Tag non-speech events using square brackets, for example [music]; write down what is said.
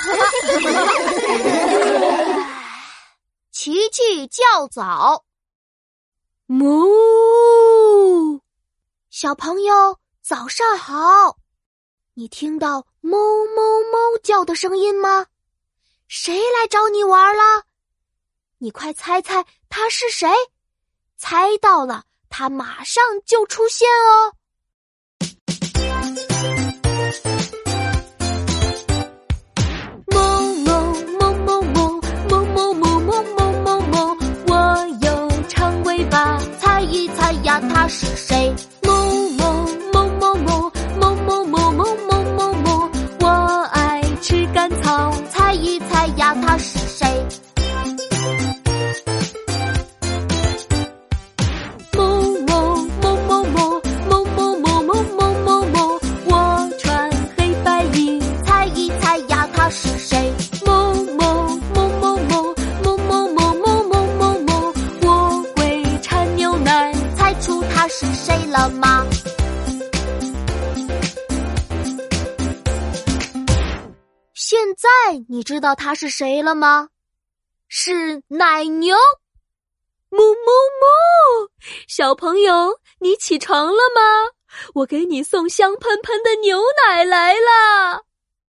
[laughs] 琪琪较早，哞！小朋友早上好，你听到“哞哞哞”叫的声音吗？谁来找你玩了？你快猜猜他是谁？猜到了，他马上就出现哦。呀他是谁？某某某某某某某某某某某某，我爱吃甘草，猜一猜呀，他是了吗？现在你知道他是谁了吗？是奶牛。哞哞哞！小朋友，你起床了吗？我给你送香喷喷的牛奶来了。